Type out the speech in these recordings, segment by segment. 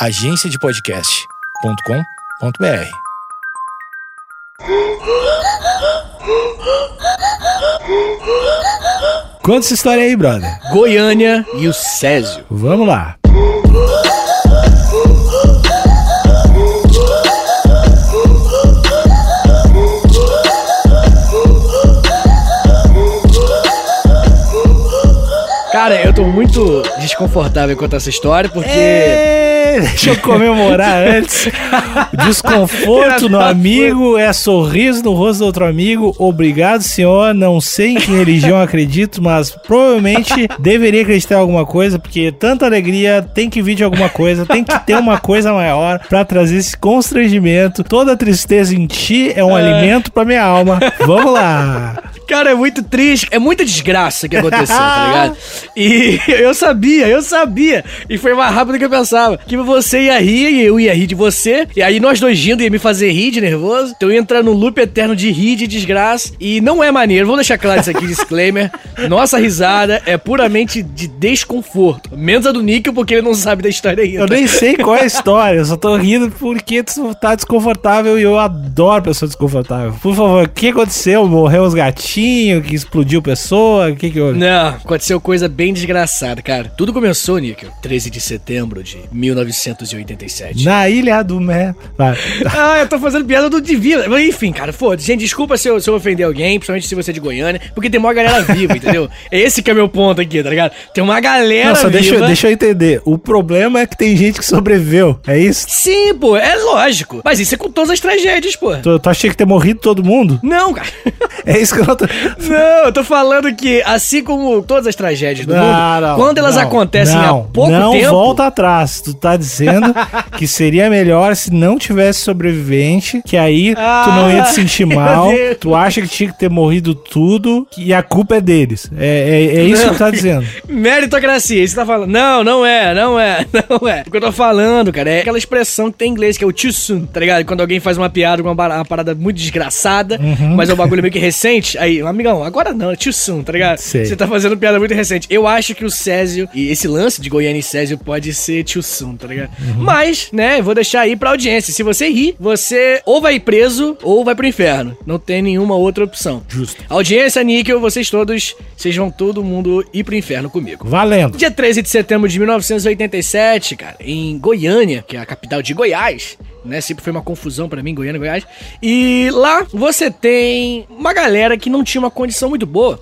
agenciadepodcast.com.br. Conta essa história aí, brother. Goiânia e o Césio. Vamos lá. Cara, eu tô muito desconfortável com essa história, porque. É, deixa eu comemorar antes. Desconforto no amigo é sorriso no rosto do outro amigo. Obrigado, senhor. Não sei em que religião acredito, mas provavelmente deveria acreditar em alguma coisa, porque tanta alegria tem que vir de alguma coisa, tem que ter uma coisa maior pra trazer esse constrangimento. Toda tristeza em ti é um alimento pra minha alma. Vamos lá. Cara, é muito triste, é muita desgraça que aconteceu, tá ligado? E eu sabia, eu sabia. E foi mais rápido do que eu pensava. Que você ia rir e eu ia rir de você. E aí nós dois rindo ia me fazer rir de nervoso. Então eu ia entrar num loop eterno de rir, de desgraça. E não é maneiro, vou deixar claro isso aqui, disclaimer. Nossa risada é puramente de desconforto. Menos a do Níquel, porque ele não sabe da história ainda. Eu nem sei qual é a história, eu só tô rindo porque tu tá desconfortável e eu adoro pessoa desconfortável. Por favor, o que aconteceu? Morreu os gatinhos? Que explodiu pessoa? O que que houve? Não, aconteceu coisa bem desgraçada, cara. Tudo começou, Níquel, 13 de setembro de 1987. Na Ilha do Mé. Ah, eu tô fazendo piada do Divina. Mas enfim, cara, foda Gente, desculpa se eu, se eu ofender alguém, principalmente se você é de Goiânia, porque tem uma galera viva, entendeu? É esse que é meu ponto aqui, tá ligado? Tem uma galera Nossa, viva. deixa, eu- deixa eu entender. O problema é que tem gente que sobreviveu. É isso? Sim, pô, é lógico. Mas isso é com todas as tragédias, pô. Tu, tu achei que ter morrido todo mundo? Não, cara. É isso que eu não tô... Não, eu tô falando que, assim como todas as tragédias do Não, mundo, não, quando elas não, acontecem não, há pouco não tempo. volta atrás. Tu tá dizendo que seria melhor se não tivesse sobrevivente, que aí tu não ia te sentir meu mal. Deus. Tu acha que tinha que ter morrido tudo e a culpa é deles. É, é, é isso Não. que tu tá dizendo. Meritocracia, você tá falando. Não, não é, não é, não é. O que eu tô falando, cara, é aquela expressão que tem em inglês, que é o too soon, tá ligado? Quando alguém faz uma piada com uma parada muito desgraçada, Uhum. mas é um bagulho meio que recente, aí, amigão, agora não, é too soon, tá ligado? Sei. Você tá fazendo piada muito recente. Eu acho que o Césio, e esse lance de Goiânia e Césio pode ser too soon, tá ligado? Uhum. Mas, né, vou deixar aí pra audiência. Se você rir, você ou vai preso ou vai pro inferno. Não tem nenhuma outra opção. Justo. Audiência, Níquel, vocês todos, vocês vão todo mundo ir pro inferno comigo. Valendo. Dia 13 de setembro de 1987, cara, em Goiânia, que é a capital de Goiás, né? Sempre foi uma confusão pra mim, Goiânia, Goiás. E lá você tem uma galera que não tinha uma condição muito boa.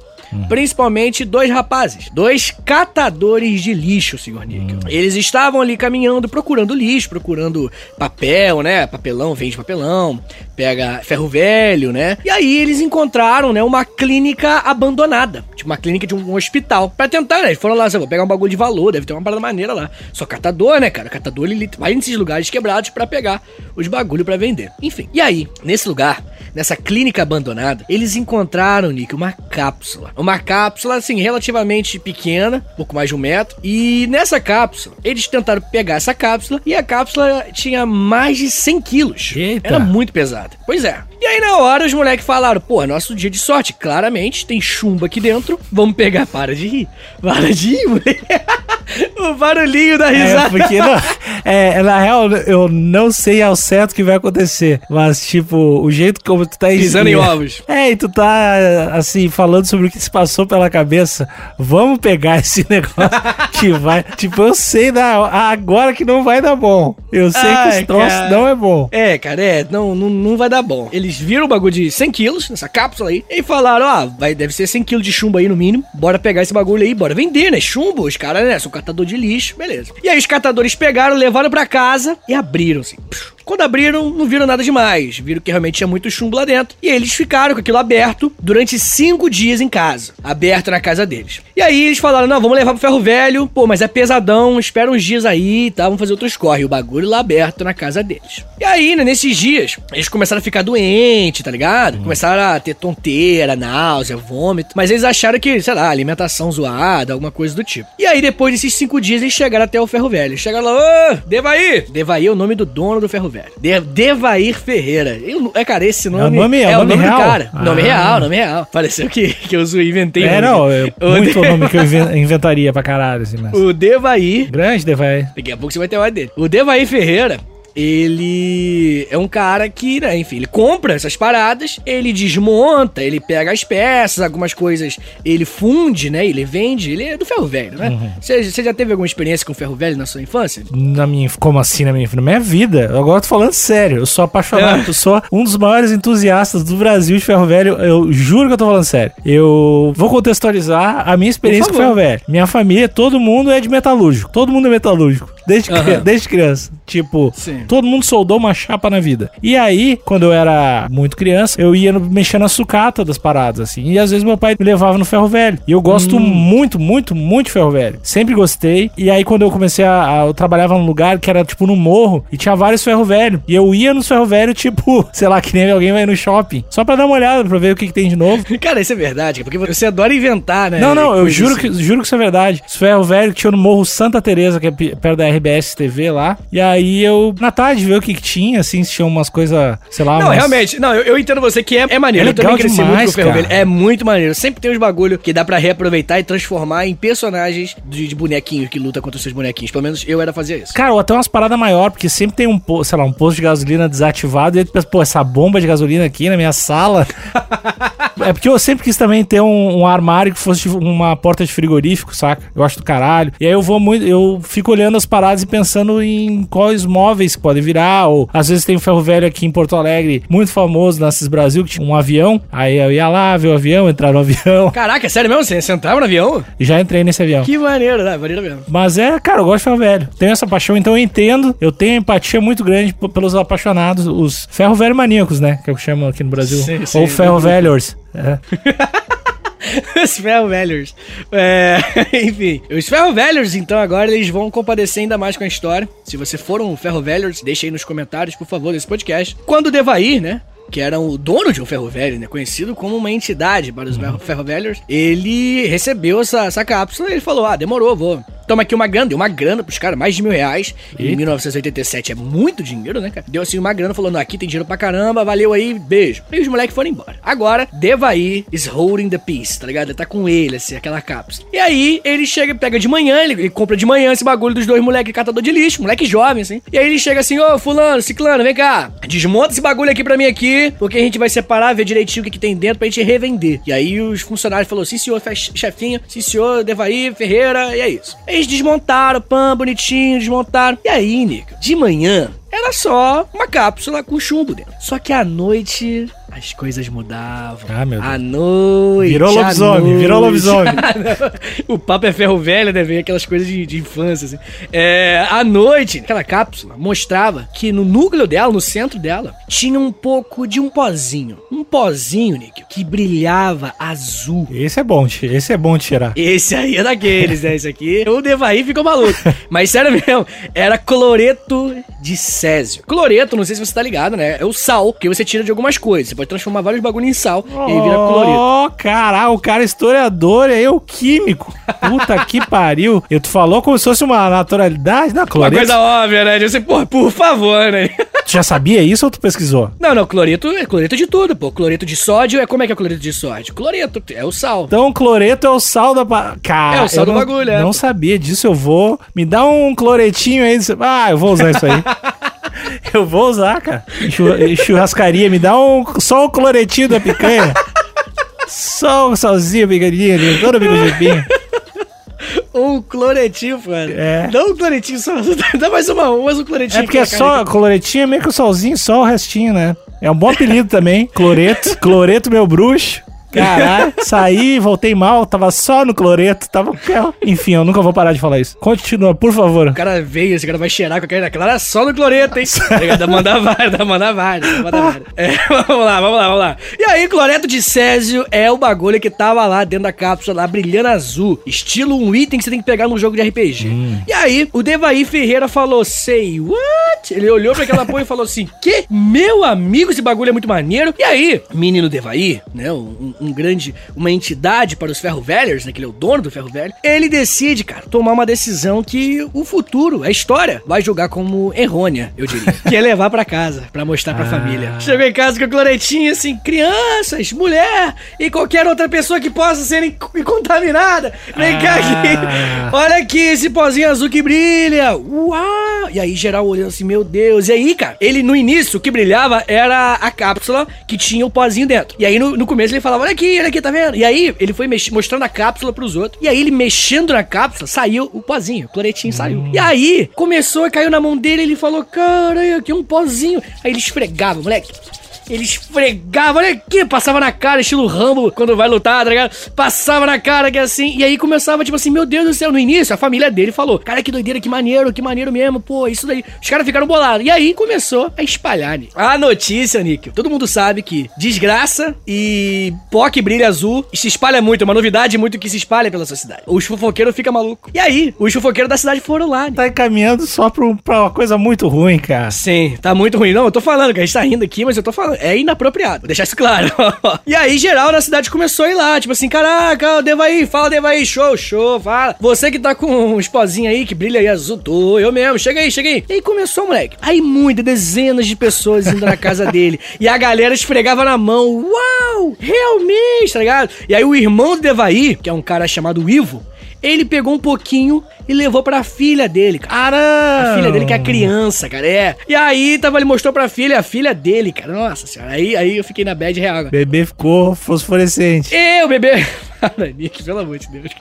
Principalmente dois rapazes, dois catadores de lixo, senhor Níquel. Eles estavam ali caminhando, procurando lixo, procurando papel, né? Papelão, vende papelão, pega ferro velho, né? E aí eles encontraram, né, uma clínica abandonada, tipo uma clínica de um hospital, pra tentar, né? Eles foram lá, assim, vou pegar um bagulho de valor, deve ter uma parada maneira lá. Só catador, né, cara? Catador, ele vai nesses lugares quebrados pra pegar os bagulho pra vender. Enfim. E aí, nesse lugar, nessa clínica abandonada, eles encontraram, Nick, uma cápsula. Uma cápsula, assim, relativamente pequena, pouco mais de um metro. E nessa cápsula, eles tentaram pegar essa cápsula e a cápsula tinha mais de 100 quilos. Eita. Era muito pesada. Pois é. E aí, na hora, os moleques falaram: pô, é nosso dia de sorte. Claramente, tem chumbo aqui dentro. Vamos pegar. Para de rir. Para de rir, moleque. o barulhinho da É, risada. porque não, é, na real, eu não sei ao certo o que vai acontecer. Mas, tipo, o jeito como tu tá Pisando em ovos. É, e tu tá, assim, falando sobre o que se passou pela cabeça. Vamos pegar esse negócio que vai. Tipo, eu sei da, agora que não vai dar bom. Eu sei que Ai, esse troço cara. não é bom. É, cara, é, não, não, não vai dar bom. Eles viram o bagulho de 100 quilos, nessa cápsula aí, e falaram, ó, vai, deve ser 100 quilos de chumbo aí no mínimo, bora pegar esse bagulho aí, bora vender, né? Chumbo, os caras, né, são catador de lixo, beleza. E aí os catadores pegaram, levaram pra casa e abriram, assim. Psh. Quando abriram, não viram nada demais. Viram que realmente tinha muito chumbo lá dentro. E eles ficaram com aquilo aberto durante cinco dias em casa. Aberto na casa deles. E aí eles falaram: não, vamos levar pro ferro velho. Pô, mas é pesadão, espera uns dias aí, tá? Vamos fazer outros corre. E o bagulho lá aberto na casa deles. E aí, né, nesses dias, eles começaram a ficar doentes, tá ligado? Começaram a ter tonteira, náusea, vômito. Mas eles acharam que, sei lá, alimentação zoada, alguma coisa do tipo. E aí, depois desses cinco dias, eles chegaram até o ferro velho. Chegaram lá, ô, Devaí! Devaí é o nome do dono do ferro velho. Velho. De Devair Ferreira. Eu, é, cara, esse nome. É o nome- é o é nome do real? cara. Nome Ah. real, nome real. Pareceu que, que eu inventei. É, nome. não, é O muito De- o nome que eu inven- inventaria pra caralho, assim, mas... O Devair Grande, Devai. Daqui a pouco você vai ter o dele. O Devair Ferreira, ele é um cara que, né, enfim, ele compra essas paradas, ele desmonta, ele pega as peças, algumas coisas ele funde, né? Ele vende, ele é do ferro velho, né? Uhum. Você você já teve alguma experiência com ferro velho na sua infância? Na minha, como assim na minha, na minha vida? Agora eu tô falando sério. Eu sou apaixonado. É. Eu sou um dos maiores entusiastas do Brasil de ferro velho. Eu juro que eu tô falando sério. Eu vou contextualizar a minha experiência com ferro velho. Minha família, todo mundo é de metalúrgico. Todo mundo é metalúrgico. Desde, cri- Aham. desde criança. Tipo, Sim. todo mundo soldou uma chapa na vida. E aí, quando eu era muito criança, eu ia no- mexendo na sucata das paradas, assim. E às vezes meu pai me levava no ferro velho. E eu gosto Hum. muito, muito, muito de ferro velho. Sempre gostei. E aí, quando eu comecei a. a- eu trabalhava num lugar que era tipo no morro e tinha vários ferro velho. E eu ia nos ferro velho, tipo, sei lá, que nem alguém vai no shopping. Só pra dar uma olhada, pra ver o que, que tem de novo. Cara, isso é verdade, porque você adora inventar, né? Não, não, eu juro assim. que, juro que isso é verdade. Os ferro velho que tinha no Morro Santa Teresa, que é perto da RBS TV lá. E aí eu, na tarde, ver o que, que tinha, assim, se tinha umas coisas, sei lá. Não, umas- realmente, não, eu, eu entendo você que é, é maneiro. É eu também legal cresci demais, muito com o Ferro. É muito maneiro. Sempre tem uns bagulho que dá pra reaproveitar e transformar em personagens de, de bonequinho que luta contra os seus bonequinhos. Pelo menos eu era fazer isso. Cara, ou até umas paradas maior, porque sempre tem um, sei lá, um posto de gasolina desativado e aí tu pensa, pô, essa bomba de gasolina aqui na minha sala. é porque eu sempre quis também ter um, um armário que fosse tipo, uma porta de frigorífico, saca? Eu acho do caralho. E aí eu vou muito, eu fico olhando as paradas e pensando em quais móveis que podem virar, ou às vezes tem um ferro velho aqui em Porto Alegre, muito famoso na Cis Brasil, que tinha um avião. Aí eu ia lá ver o avião, entrar no avião. Caraca, é sério mesmo? Você, entrava no avião? E já entrei nesse avião. Que maneiro, né? Maneiro mesmo. Mas é, cara, eu gosto de ferro velho. Tenho essa paixão, então eu entendo. Eu tenho empatia muito grande pelos apaixonados, os ferro velho maníacos, né? Que eu chamo aqui no Brasil. Sim, sim, Ou ferro velhos. É. Os ferro velhos. É, enfim, os ferro velhos, então, agora eles vão compadecer ainda mais com a história. Se você for um ferro velhos, deixa aí nos comentários, por favor, desse podcast. Quando Devair, né? Que era o dono de um ferro velho, né? Conhecido como uma entidade para os ferro- ferro velhos. Ele recebeu essa, essa cápsula e ele falou: Ah, demorou, vou. Toma aqui uma grana, deu uma grana pros caras, mais de mil reais. Em 1987 é muito dinheiro, né, cara? Deu assim uma grana, falando: Aqui tem dinheiro pra caramba, valeu aí, beijo. E os moleques foram embora. Agora, Devair is holding the peace, tá ligado? Ele tá com ele, assim, aquela cápsula. E aí, ele chega, pega de manhã, ele, ele compra de manhã esse bagulho dos dois moleques catador de lixo, moleque jovem, assim. E aí ele chega assim: Ô, Fulano, Ciclano, vem cá, desmonta esse bagulho aqui pra mim aqui, porque a gente vai separar, ver direitinho o que, que tem dentro pra gente revender. E aí os funcionários falaram: Sim, senhor, chefinho, sim, senhor, Devair, Ferreira, e é isso. Eles desmontaram, pã, bonitinho, desmontaram. E aí, Nico, de manhã, era só uma cápsula com chumbo dentro. Só que à noite as coisas mudavam. Ah, meu Deus. À noite. Virou lobisomem, noite. virou lobisomem. o papo é ferro velho, né? Vem aquelas coisas de, de infância, assim. É, à noite, aquela cápsula mostrava que no núcleo dela, no centro dela, tinha um pouco de um pozinho. Um pozinho, Nick, que brilhava azul. Esse é bom, esse é bom de tirar. Esse aí é daqueles, né? Esse aqui, o Devaí ficou maluco. Mas sério mesmo, era cloreto de césio. Cloreto, não sei se você tá ligado, né? É o sal que você tira de algumas coisas. Você pode transformar vários bagulho em sal e aí vira cloreto. Oh, caralho, o cara é historiador, é eu químico. Puta que pariu. Eu tu falou como se fosse uma naturalidade na Uma cloreto. coisa óbvia, né? Você, pô, por favor, né? Tu já sabia isso ou tu pesquisou? Não, não, cloreto é cloreto de tudo, pô. Cloreto de sódio é como é que é cloreto de sódio? Cloreto, é o sal. Então, cloreto é o sal da. pa- Cara, É o sal do não, bagulho, é. Não sabia disso, eu vou. Me dá um cloretinho aí. Ah, eu vou usar isso aí. eu vou usar, cara. Chu- Churrascaria, me dá um. Só o cloretinho da picanha. Só o salzinho, picanha ali, todo bigudinho. Um cloretinho, mano. É. Dá um cloretinho só. Dá mais uma, mais um cloretinho. É porque é só. Cloretinho é meio que o solzinho, só o restinho, né? É um bom apelido também. Cloreto. Cloreto, meu bruxo. Caralho, saí, voltei mal, tava só no cloreto, tava. Enfim, eu nunca vou parar de falar isso. Continua, por favor. O cara veio, esse cara vai cheirar com aquela. Aquela era só no cloreto, hein? Dá mandar vários, dá mandar dá mandar vários. É, vamos lá, vamos lá, vamos lá. E aí, cloreto de césio é o bagulho que tava lá dentro da cápsula, lá brilhando azul. Estilo um item que você tem que pegar num jogo de RPG. E aí, o Devaí Ferreira falou: Say what? Ele olhou pra aquela porra e falou assim: Que? Meu amigo, esse bagulho é muito maneiro. E aí, menino Devaí, né? Um, um um grande, uma entidade para os ferro velhos, né? Que ele é o dono do ferro velho. Ele decide, cara, tomar uma decisão que o futuro, a história, vai julgar como errônea, eu diria. que é levar para casa, para mostrar pra Ah. família. Chegou em casa com o cloretinho, assim, crianças, mulher e qualquer outra pessoa que possa ser in- contaminada. Vem cá Ah. aqui. Olha aqui esse pozinho azul que brilha. Uau! E aí, geral olhando assim, meu Deus. E aí, cara, ele no início, o que brilhava era a cápsula que tinha o pozinho dentro. E aí, no, no começo, ele falava, olha aqui, olha aqui, tá vendo? E aí, ele foi mostrando a cápsula pros outros. E aí, ele mexendo na cápsula, saiu o pozinho, o cloretinho saiu. E aí, começou a caiu na mão dele, ele falou, cara, aqui é um pozinho. Aí ele esfregava, moleque. Ele esfregava, olha aqui, passava na cara, estilo Rambo, quando vai lutar, tá ligado? Passava na cara, que é assim, e aí começava, tipo assim, meu Deus do céu, no início, a família dele falou, cara, que doideira, que maneiro, que maneiro mesmo, pô, isso daí. Os caras ficaram bolados. E aí começou a espalhar, Nick. A notícia, Nick, todo mundo sabe que desgraça e POC brilha azul se espalha muito, é uma novidade muito que se espalha pela sociedade. Os fofoqueiros ficam malucos. E aí, os fofoqueiros da cidade foram lá, Nick. Tá encaminhando só pra, um- pra uma coisa muito ruim, cara. Sim, tá muito ruim. Não, eu tô falando, que a gente tá rindo aqui, mas eu tô falando. É inapropriado. Vou deixar isso claro. e aí, geral na cidade começou a ir lá. Tipo assim, caraca, Devaí, fala Devaí, show, show, fala. Você que tá com uns pozinhos aí que brilha aí azul, tô, eu mesmo, chega aí, chega aí. E aí começou, moleque. Aí muitas, dezenas de pessoas indo na casa dele. E a galera esfregava na mão. Uau, realmente, tá ligado? E aí o irmão do Devaí, que é um cara chamado Ivo, ele pegou um pouquinho e levou pra filha dele, cara. A filha dele que é criança, cara, é. E aí, tava, ele mostrou pra filha, a filha dele, cara. Nossa senhora. Aí, aí eu fiquei na bad real. agora. Bebê ficou fosforescente. Eu, bebê. Para, Nick, pelo amor de Deus.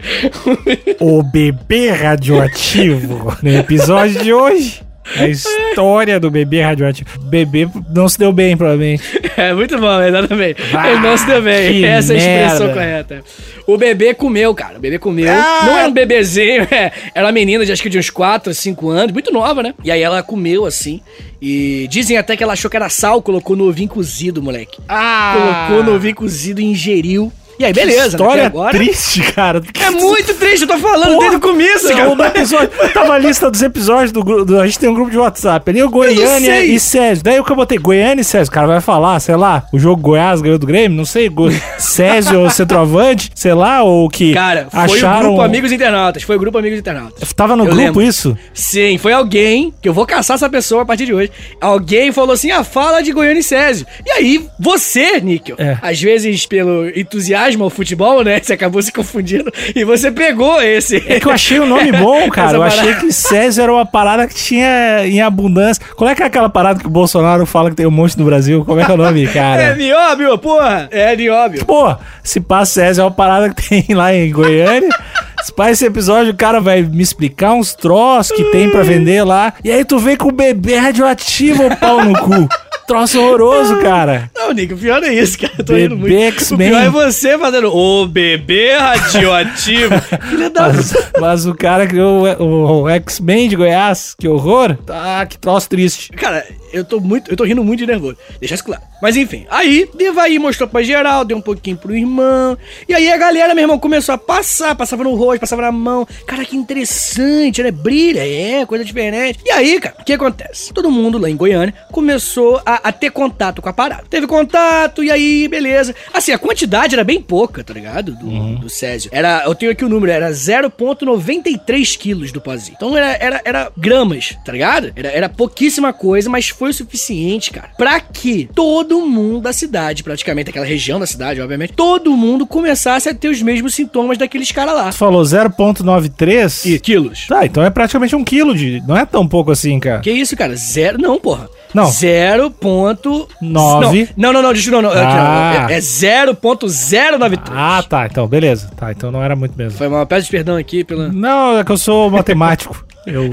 O bebê radioativo. No episódio de hoje, a história do bebê radioativo. Bebê não se deu bem, provavelmente. É, muito bom, exatamente. Ah, ele não se deu bem. Essa é a expressão merda. correta. O bebê comeu, cara. O bebê comeu. Ah! Não era um bebezinho, é. Era uma menina de acho que de uns 4, 5 anos, muito nova, né? E aí ela comeu assim. E dizem até que ela achou que era sal, colocou no ovinho cozido, moleque. Ah! Colocou no ovinho cozido e ingeriu. E aí, beleza. né? História Até agora. triste, cara. É muito triste, eu tô falando Porra, desde o começo, Não, no cara. episódio, tava a lista dos episódios do grupo. A gente tem um grupo de WhatsApp. Ali o Goiânia e Césio. Daí o que eu botei, Goiânia e Césio. O cara vai falar, sei lá, o jogo Goiás ganhou do Grêmio, não sei, Go... Césio ou centroavante, sei lá, ou que Cara, foi acharam. o grupo Amigos Internautas. Foi o grupo Amigos Internautas. Tava no Eu grupo lembro. isso? Sim, foi alguém, que eu vou caçar essa pessoa a partir de hoje. Alguém falou assim: ah, fala de Goiânia e Césio. E aí, você, Níquel, É. às vezes pelo entusiasmo ao futebol, né? Você acabou se confundindo e você pegou esse. É que eu achei o nome bom, cara. Eu achei que Césio era uma parada que tinha em abundância. Qual é que é aquela parada que o Bolsonaro fala que tem um monte no Brasil? Como é que é o nome, É cara? nióbio, porra! É nióbio. Pô, se passa Césio é uma parada que tem lá em Goiânia. Se pá, esse episódio, o cara vai me explicar uns troços que tem pra vender lá. E aí tu vem com o bebê radioativo, pau no cu. Troço horroroso, cara. Não, Nick, o pior é isso, cara. Eu tô rindo Bebê muito. O X-Men. pior é você fazendo o bebê radioativo. Filha da Mas, mas o cara criou o, o X-Men de Goiás, que horror. Ah, que troço triste. Cara, eu tô muito. Eu tô rindo muito de nervoso. Deixa isso claro. Mas enfim, aí Devaí mostrou pra geral, deu um pouquinho pro irmão. E aí a galera, meu irmão, começou a passar, passava no rosto, passava na mão. Cara, que interessante, né? Brilha, é, coisa diferente. E aí, cara, o que acontece? Todo mundo lá em Goiânia começou a, a ter contato com a parada. Teve contato, e aí, beleza. Assim, a quantidade era bem pouca, tá ligado? Do, do Césio. Era, eu tenho aqui o número, era 0,93 quilos do pozinho. Então era, era, era gramas, tá ligado? Era, era pouquíssima coisa, mas foi o suficiente, cara, pra que todo mundo da cidade, praticamente, aquela região da cidade, obviamente, todo mundo começasse a ter os mesmos sintomas daqueles caras lá. Tu falou 0.93? E quilos. Tá, então é praticamente um quilo de. Não é tão pouco assim, cara. Que isso, cara? Zero. Não, porra. Não. 0.9. Nove. Não, não, não, deixa não, não. aqui, Ah. É, é 0.093. Ah, tá. Então, beleza. Tá, então não era muito mesmo. Foi uma peça de perdão aqui pela. Não, é que eu sou matemático. Eu,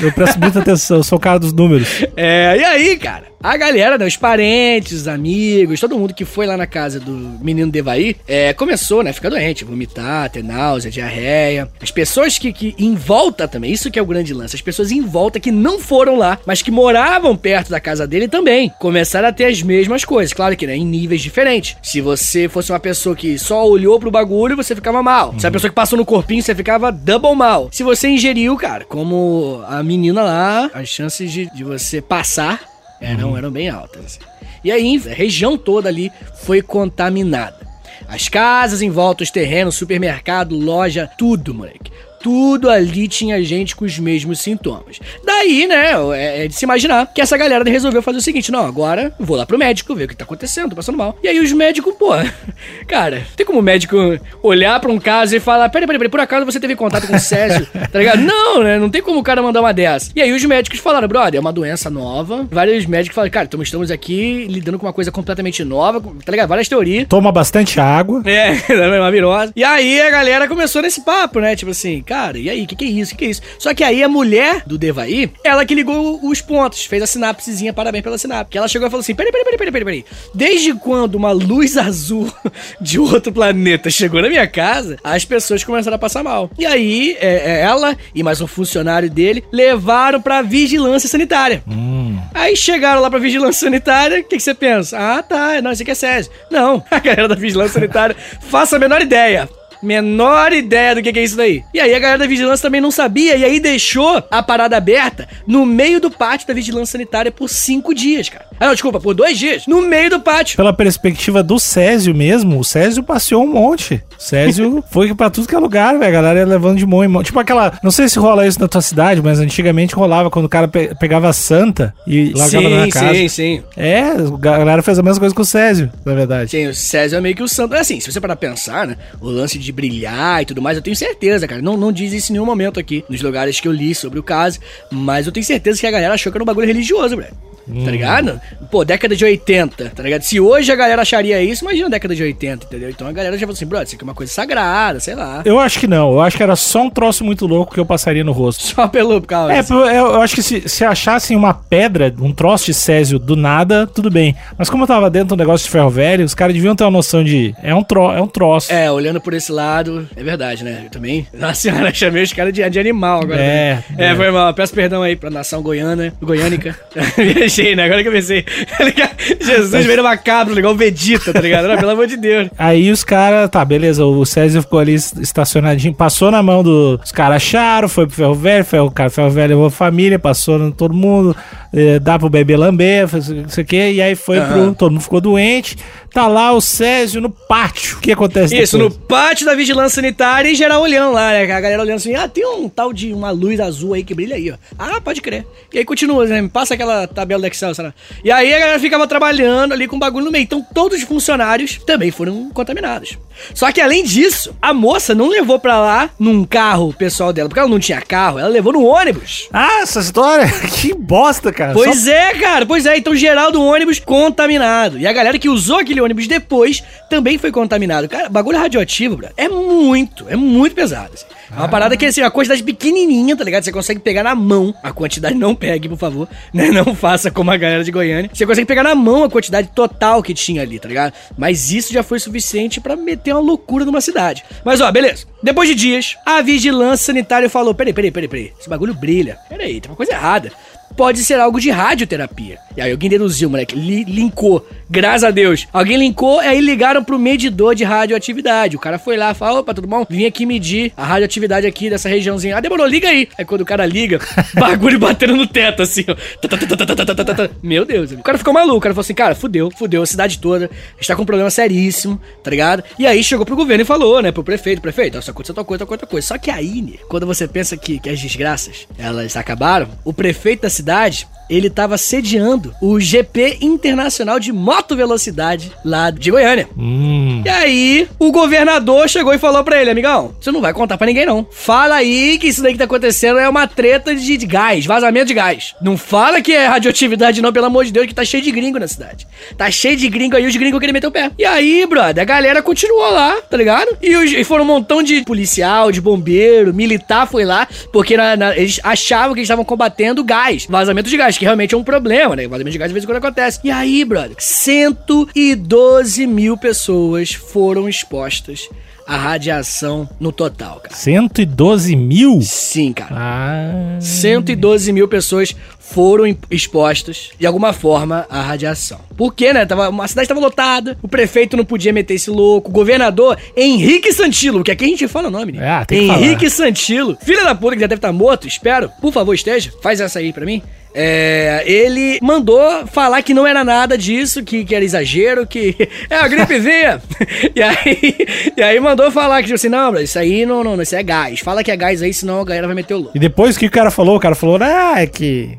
eu presto muita atenção, eu sou o cara dos números. É, e aí, cara? A galera, né, os parentes, os amigos, todo mundo que foi lá na casa do menino Devaí, é, começou, né, ficar doente, vomitar, ter náusea, diarreia. As pessoas que, que em volta também, isso que é o grande lance, as pessoas em volta que não foram lá, mas que moravam perto da casa dele também, começaram a ter as mesmas coisas. Claro que, né, em níveis diferentes. Se você fosse uma pessoa que só olhou pro bagulho, você ficava mal. Se a pessoa que passou no corpinho, você ficava double mal. Se você ingeriu, cara, como a menina lá, as chances de, de você passar eram, eram bem altas. assim. E aí, a região toda ali foi contaminada. As casas em volta, os terrenos, supermercado, loja, tudo, moleque tudo ali tinha gente com os mesmos sintomas. Daí, né, é, é de se imaginar que essa galera resolveu fazer o seguinte: não, agora vou lá pro médico ver o que tá acontecendo, tô passando mal. E aí os médicos, pô, cara, tem como o médico olhar pra um caso e falar: peraí, peraí, peraí, por acaso você teve contato com o Césio, tá ligado? Não, né, não tem como o cara mandar uma dessa. E aí os médicos falaram: brother, é uma doença nova. Vários médicos falaram: cara, então estamos aqui lidando com uma coisa completamente nova, tá ligado? Várias teorias. Toma bastante água. É, é uma virose. E aí a galera começou nesse papo, né? Tipo assim, cara, e aí, o que, que é isso? O que, que é isso? Só que aí a mulher do Devaí, ela que ligou os pontos, fez a sinapsezinha, parabéns pela sinapse. Que ela chegou e falou assim: peraí, peraí, peraí, peraí, peraí. Desde quando uma luz azul de outro planeta chegou na minha casa, as pessoas começaram a passar mal. E aí, é, é, ela e mais um funcionário dele levaram pra vigilância sanitária. Hum. Aí chegaram lá pra vigilância sanitária, o que, que você pensa? Ah, tá, não, isso aqui é Césio. Não, a galera da vigilância sanitária, faça a menor ideia menor ideia do que, que é isso daí. E aí a galera da vigilância também não sabia, e aí deixou a parada aberta no meio do pátio da vigilância sanitária por cinco dias, cara. Ah, não, desculpa, por dois dias, no meio do pátio. Pela perspectiva do Césio mesmo, o Césio passeou um monte. O Césio foi pra tudo que é lugar, velho. A galera ia levando de mão em mão. Tipo aquela. Não sei se rola isso na tua cidade, mas antigamente rolava quando o cara pe pegava a santa e largava sim, na casa. Sim, sim, sim. É, a galera fez a mesma coisa com o Césio, na verdade. Sim, o Césio é meio que o santo. É assim, se você parar pensar, né? O lance de de brilhar e tudo mais, eu tenho certeza, cara. Não, não diz isso em nenhum momento aqui, nos lugares que eu li sobre o caso, mas eu tenho certeza que a galera achou que era um bagulho religioso, velho. Hum. Tá ligado? Pô, década de 80, tá ligado? Se hoje a galera acharia isso, imagina a década de 80, entendeu? Então a galera já falou assim, brother, isso aqui é uma coisa sagrada, sei lá. Eu acho que não, eu acho que era só um troço muito louco que eu passaria no rosto. Só pelo causa. É, eu acho que se, se achassem uma pedra, um troço de Césio do nada, tudo bem. Mas como eu tava dentro do negócio de ferro velho, os caras deviam ter uma noção de. É um, tro, é um troço. É, olhando por esse lado, é verdade, né? Eu também. Nossa senhora, chamei os caras de, de animal agora. É, né? é. É, foi mal. Peço perdão aí pra nação goiana, goiânica. Né? Agora que eu pensei. Jesus veio macabro, igual o Vegeta, tá ligado? Não, pelo amor de Deus. Aí os caras, tá, beleza, o César ficou ali estacionadinho, passou na mão dos do, caras, acharam, foi pro ferro velho, ferro, cara, ferro velho levou a família, passou no todo mundo, eh, dá pro bebê lamber, não sei o que, e aí foi uhum. pro. Todo mundo ficou doente. Tá lá o Césio no pátio. O que acontece Isso, depois? no pátio da vigilância sanitária e geral olhando lá, né? A galera olhando assim, ah, tem um tal de uma luz azul aí que brilha aí, ó. Ah, pode crer. E aí continua, né? Passa aquela tabela do Excel, sabe? E aí a galera ficava trabalhando ali com o bagulho no meio. Então todos os funcionários também foram contaminados. Só que além disso, a moça não levou pra lá num carro pessoal dela, porque ela não tinha carro, ela levou no ônibus. Ah, essa história? que bosta, cara. Pois Só... é, cara, pois é. Então geral do ônibus contaminado. E a galera que usou aquele ônibus depois também foi contaminado. Cara, bagulho radioativo, bro, é muito, é muito pesado. Assim. É uma parada que, assim, a quantidade pequenininha, tá ligado? Você consegue pegar na mão. A quantidade não pegue, por favor. Né? Não faça como a galera de Goiânia. Você consegue pegar na mão a quantidade total que tinha ali, tá ligado? Mas isso já foi suficiente para meter uma loucura numa cidade. Mas, ó, beleza. Depois de dias, a vigilância sanitária falou: peraí, peraí, peraí, peraí. Esse bagulho brilha. Peraí, tem uma coisa errada pode ser algo de radioterapia. E aí alguém deduziu, moleque, li linkou. Graças a Deus. Alguém linkou e aí ligaram pro medidor de radioatividade. O cara foi lá, falou, opa, tudo bom? Vim aqui medir a radioatividade aqui dessa regiãozinha. Ah, demorou, liga aí. Aí quando o cara liga, bagulho batendo no teto, assim, ó. Meu Deus. O cara ficou maluco. O cara falou assim, cara, fudeu, fudeu a cidade toda. A gente tá com um problema seríssimo, tá ligado? E aí chegou pro governo e falou, né, pro prefeito, prefeito, essa coisa, tal coisa, tal coisa, tal coisa. Só que aí, né, quando você pensa que, que as desgraças, elas acabaram, o prefeito da cidade cidade ele estava sediando o GP Internacional de Moto Velocidade lá de Goiânia. Hum. E aí, o governador chegou e falou para ele, amigão, você não vai contar para ninguém não. Fala aí que isso daí que tá acontecendo é uma treta de, de gás, vazamento de gás. Não fala que é radioatividade não, pelo amor de Deus, que tá cheio de gringo na cidade. Tá cheio de gringo aí, os gringos querem meter o pé. E aí, brother, a galera continuou lá, tá ligado? E, os, e foram um montão de policial, de bombeiro, militar foi lá, porque na, na, eles achavam que eles estavam combatendo gás, vazamento de gás que realmente é um problema, né? Vazamento de gás de vez em quando acontece. E aí, brother, 112 mil pessoas foram expostas a radiação no total, cara. 112 mil? Sim, cara. Ah. 112 mil pessoas foram expostas de alguma forma à radiação. Por quê, né? Tava, a cidade estava lotada, o prefeito não podia meter esse louco, o governador Henrique Santilo, que aqui a gente fala o nome, né? Ah, tem que Henrique Santilo, filho da puta que já deve estar morto, espero. Por favor, esteja. Faz essa aí pra mim. É, ele mandou falar que não era nada disso, que, que era exagero, que é a gripezinha. e, aí, e aí mandou falar que, tipo assim, não, isso aí não, não, isso é gás. Fala que é gás aí, senão a galera vai meter o louco. E depois o que o cara falou? O cara falou, ah, é que.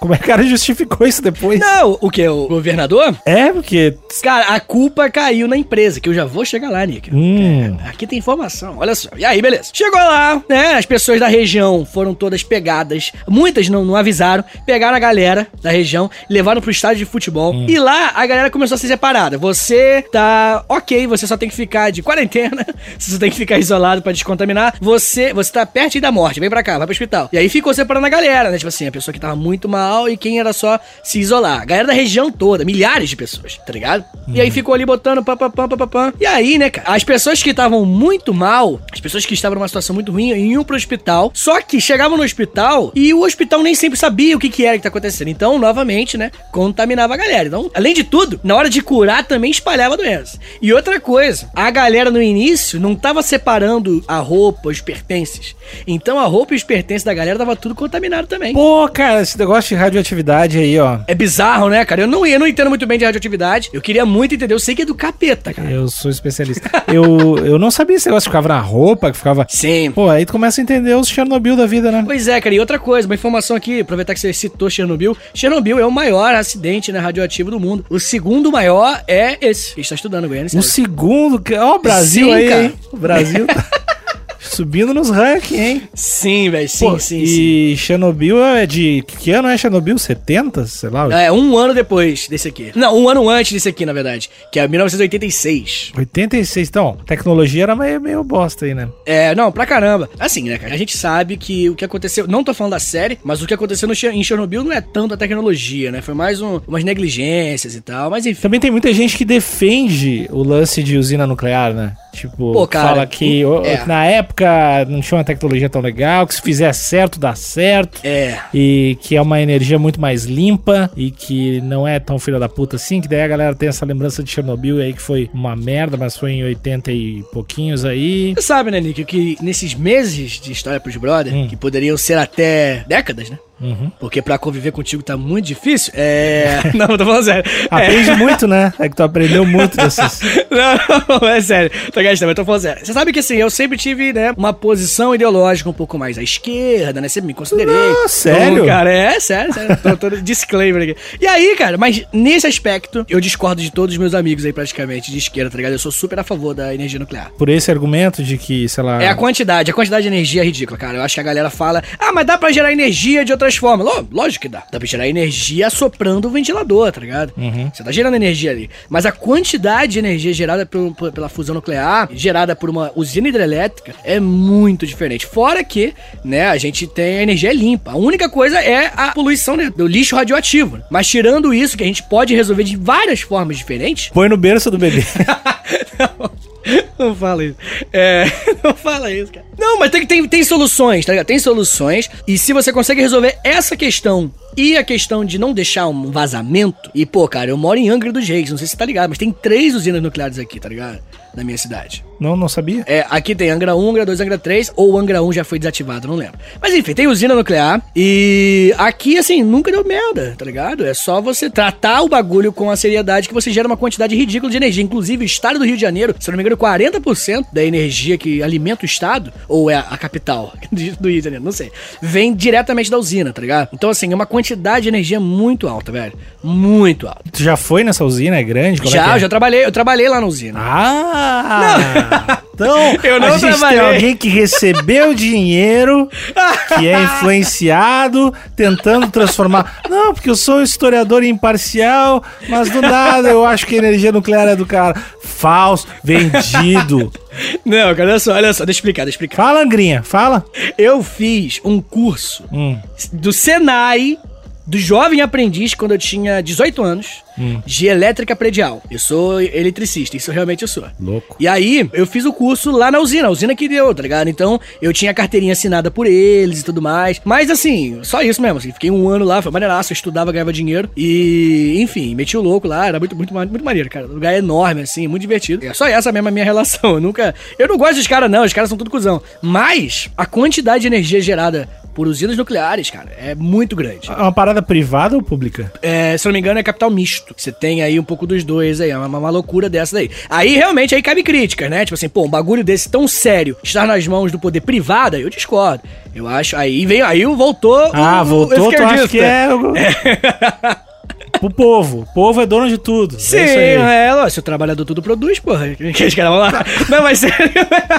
Como é que o cara justificou isso depois? Não, o que? O governador? É, porque. Cara, a culpa caiu na empresa, que eu já vou chegar lá, Nick. Hum. Aqui tem informação, olha só. E aí, beleza. Chegou lá, né? As pessoas da região foram todas pegadas. Muitas não, não avisaram. Pegaram a galera da região, levaram pro estádio de futebol. E lá a galera começou a ser separada. Você tá ok, você só tem que ficar de quarentena. Você só tem que ficar isolado pra descontaminar. Você, você tá perto aí da morte. Vem pra cá, vai pro hospital. E aí ficou separando a galera, né? Tipo assim, a pessoa que tava muito mal e quem era só se isolar. A galera da região toda, milhares de pessoas, tá ligado? E aí ficou ali botando pam, pam, pam, pam, pam, pam. E aí, né, cara, as pessoas que estavam muito mal, as pessoas que estavam numa situação muito ruim, iam pro hospital. Só que chegavam no hospital e o hospital nem sempre sabia o que, que era que tá acontecendo. Então, novamente, né, contaminava a galera. Então, além de tudo, na hora de curar também espalhava a doença. E outra coisa, a galera no início não tava separando a roupa, os pertences. Então a roupa e os pertences da galera tava tudo contaminado também. Pô, cara, esse negócio de radioatividade aí, ó. É bizarro, né, cara? Eu não, eu não entendo muito bem de radioatividade. Eu queria muito entender. Eu sei que é do capeta, cara. Eu sou especialista. eu, eu não sabia esse negócio ficava na roupa, que ficava. Sim. Pô, aí tu começa a entender os Chernobyl da vida, né? Pois é, cara. E outra coisa, uma informação aqui, aproveitar que você citou Chernobyl. Chernobyl é o maior acidente né, radioativo do mundo. O segundo maior é esse. Que está estudando, Goiânia. O segundo. que- Ó, o Brasil Sim, aí, cara. O Brasil subindo nos rankings, hein? Sim, velho. Sim, Pô, sim, e Chernobyl é de. Que ano é Chernobyl? 70? Sei lá. É, um ano depois desse aqui. Não, um ano antes desse aqui, na verdade. Que é 1986. 86. Então, tecnologia era meio, meio bosta aí, né? É, não, pra caramba. Assim, né, cara? A gente sabe que o que aconteceu. Não tô falando da série, mas o que aconteceu no, em Chernobyl não é tanto a tecnologia, né? Foi mais um- umas negligências e tal. Mas enfim. Também tem muita gente que defende o lance de usina nuclear, né? Tipo, Pô, cara, fala que é. que na época não tinha uma tecnologia tão legal, que se fizer certo, dá certo. É. E que é uma energia muito mais limpa e que não é tão filha da puta assim, que daí a galera tem essa lembrança de Chernobyl aí que foi uma merda, mas foi em 80 e pouquinhos aí. Você sabe, né, Nick, que nesses meses de história pros brother, Hum. que poderiam ser até décadas, né? Uhum. Porque pra conviver contigo tá muito difícil. É. não, tô falando sério. Aprende muito, né? É que tu aprendeu muito desses. Não, não, é sério. Tô gastando, mas tô falando sério. Você sabe que assim, eu sempre tive, né, uma posição ideológica um pouco mais à esquerda, né? Sempre me considerei. Ah, sério? Então, cara, é sério, sério. tô, tô disclaimer aqui. E aí, cara, mas nesse aspecto, eu discordo de todos os meus amigos aí, praticamente, de esquerda, tá ligado? Eu sou super a favor da energia nuclear. Por esse argumento de que, sei lá. É a quantidade, a quantidade de energia é ridícula, cara. Eu acho que a galera fala, ah, mas dá pra gerar energia de outras Ló- Lógico que dá. Dá pra gerar energia soprando o ventilador, tá ligado? Você tá gerando energia ali. Mas a quantidade de energia gerada por- por- pela fusão nuclear, gerada por uma usina hidrelétrica, é muito diferente. Fora que, né, a gente tem a energia limpa. A única coisa é a poluição, né, do lixo radioativo. Mas tirando isso, que a gente pode resolver de várias formas diferentes, Põe no berço do bebê. não, não fala isso. É, não fala isso, cara. Não, mas tem, tem, tem soluções, tá ligado? Tem soluções. E se você consegue resolver essa questão e a questão de não deixar um vazamento. E, pô, cara, eu moro em Angra dos Reis, não sei se você tá ligado, mas tem três usinas nucleares aqui, tá ligado? Na minha cidade. Não, não sabia? É, aqui tem Angra 1, Angra 2, Angra 3, ou Angra 1 já foi desativado, não lembro. Mas enfim, tem usina nuclear e aqui, assim, nunca deu merda, tá ligado? É só você tratar o bagulho com a seriedade que você gera uma quantidade ridícula de energia. Inclusive, o estado do Rio de Janeiro, se eu não me engano, 40% da energia que alimenta o estado, ou é a capital do Rio de Janeiro, não sei, vem diretamente da usina, tá ligado? Então, assim, é uma quantidade de energia muito alta, velho. Muito alta. Tu já foi nessa usina? É grande? Como é já, que é? eu já trabalhei, eu trabalhei lá na usina. Ah! Então, Eu não a gente trabalhei. tem alguém que recebeu dinheiro, que é influenciado, tentando transformar. Não, porque eu sou um historiador imparcial, mas do nada eu acho que a energia nuclear é do cara. Falso, vendido. Não, cara, olha só, olha só, deixa eu explicar, deixa eu explicar. Fala, Angrinha, fala. Eu fiz um curso Hum. do Senai do jovem aprendiz quando eu tinha 18 anos Hum. de elétrica predial. Eu sou eletricista, isso realmente eu sou. Louco. E aí, eu fiz o curso lá na usina, a usina que deu, tá ligado? Então, eu tinha a carteirinha assinada por eles e tudo mais. Mas assim, só isso mesmo, assim, fiquei um ano lá, foi maneiraço, eu estudava, ganhava dinheiro. E, enfim, meti o louco lá, era muito, muito, muito maneiro, cara. O lugar é enorme, assim, muito divertido. É só essa mesmo a minha relação. Eu nunca. Eu não gosto dos caras, não, os caras são tudo cuzão. Mas a quantidade de energia gerada por usinas nucleares, cara, é muito grande. É uma parada privada ou pública? É, se não me engano, é capital misto. Você tem aí um pouco dos dois aí, é uma, uma loucura dessa daí. Aí realmente aí cabe críticas, né? Tipo assim, pô, um bagulho desse tão sério estar nas mãos do poder privado, eu discordo. Eu acho. Aí vem, aí voltou. Ah, o- o voltou, tu acha que é... o- O povo. O povo é dono de tudo. Sim, é aí. é, ó, se o trabalhador tudo produz, porra. Os caras vão lá. Não, mas sério.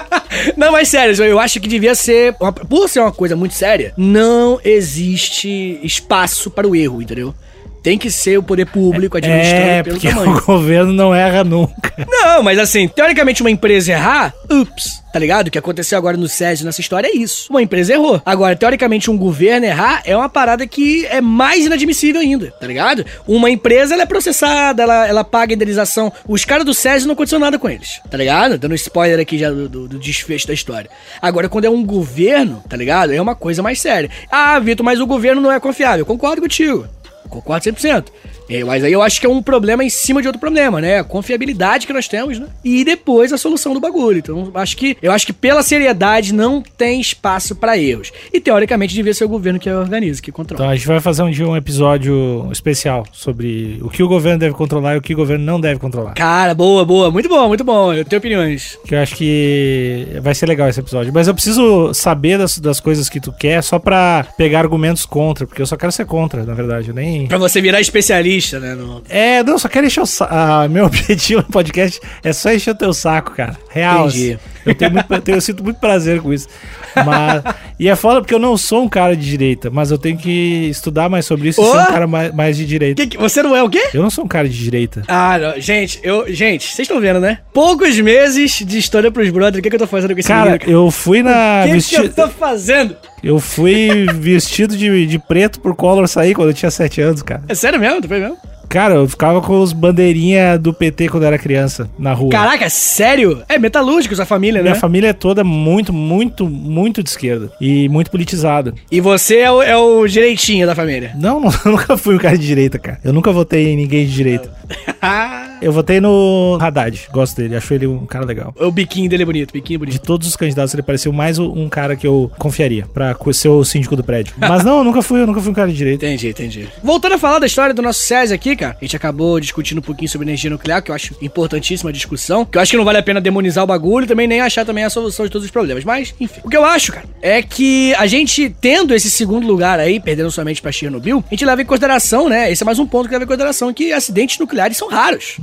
Não, mas sério, eu acho que devia ser. uma- por ser uma coisa muito séria, não existe espaço para o erro, entendeu? Tem que ser o poder público administrando É, pelo porque tamanho. o governo não erra nunca. Não, mas assim, teoricamente uma empresa errar, ups, tá ligado? O que aconteceu agora no SESI nessa história é isso. Uma empresa errou. Agora, teoricamente, um governo errar é uma parada que é mais inadmissível ainda, tá ligado? Uma empresa, ela é processada, ela, ela paga indenização. Os caras do SESI não aconteceu nada com eles, tá ligado? Dando spoiler aqui já do, do- do desfecho da história. Agora, quando é um governo, tá ligado? É uma coisa mais séria. Ah, Vitor, mas o governo não é confiável. Concordo contigo. Concordo 100%. É, mas aí eu acho que é um problema em cima de outro problema, né? A confiabilidade que nós temos, né? E depois a solução do bagulho. Então, acho que eu acho que pela seriedade não tem espaço pra erros. E teoricamente devia ser o governo que organiza, que controla. Então a gente vai fazer um dia um episódio especial sobre o que o governo deve controlar e o que o governo não deve controlar. Cara, boa, boa, muito bom, muito bom. Eu tenho opiniões. Que eu acho que vai ser legal esse episódio. Mas eu preciso saber das, das coisas que tu quer só pra pegar argumentos contra, porque eu só quero ser contra, na verdade. Eu nem. Pra você virar especialista, né? No... É, não, só quero encher o saco. Ah, meu objetivo no podcast é só encher o teu saco, cara. Real. Entendi. Eu, tenho muito, eu, tenho- eu sinto muito prazer com isso. Mas, e é foda porque eu não sou um cara de direita, mas eu tenho que estudar mais sobre isso e ser um cara mais, mais de direita. Que que- você não é o quê? Eu não sou um cara de direita. Ah, não. gente, eu. Gente, vocês estão vendo, né? Poucos meses de história pros brothers. O que, que eu tô fazendo com esse Cara, menino? eu fui na. O que, vesti- que eu tô fazendo? Eu fui vestido de, de preto por Collor sair quando eu tinha 7 anos, cara. É sério mesmo? Tu foi mesmo? Cara, eu ficava com os bandeirinha do PT quando eu era criança, na rua. Caraca, sério? É metalúrgico sua família, Minha né? família é toda muito, muito, muito de esquerda. E muito politizada. E você é o, é o direitinho da família. Não, não, eu nunca fui um cara de direita, cara. Eu nunca votei em ninguém de direita. Eu votei no Haddad. Gosto dele, acho ele um cara legal. o biquinho dele é bonito, biquinho De bonito. todos os candidatos, ele pareceu mais um cara que eu confiaria pra ser o síndico do prédio. Mas não, eu nunca fui, eu nunca fui um cara de direita. Entendi, entendi. Voltando a falar da história do nosso SESI aqui, cara, a gente acabou discutindo um pouquinho sobre energia nuclear, que eu acho importantíssima a discussão, que eu acho que não vale a pena demonizar o bagulho, também nem achar também a solução de todos os problemas, mas, enfim. O que eu acho, cara, é que a gente tendo esse segundo lugar aí, perdendo somente pra Chernobyl, a gente leva em consideração, né, esse é mais um ponto que leva em consideração, que acidentes nucleares são raros,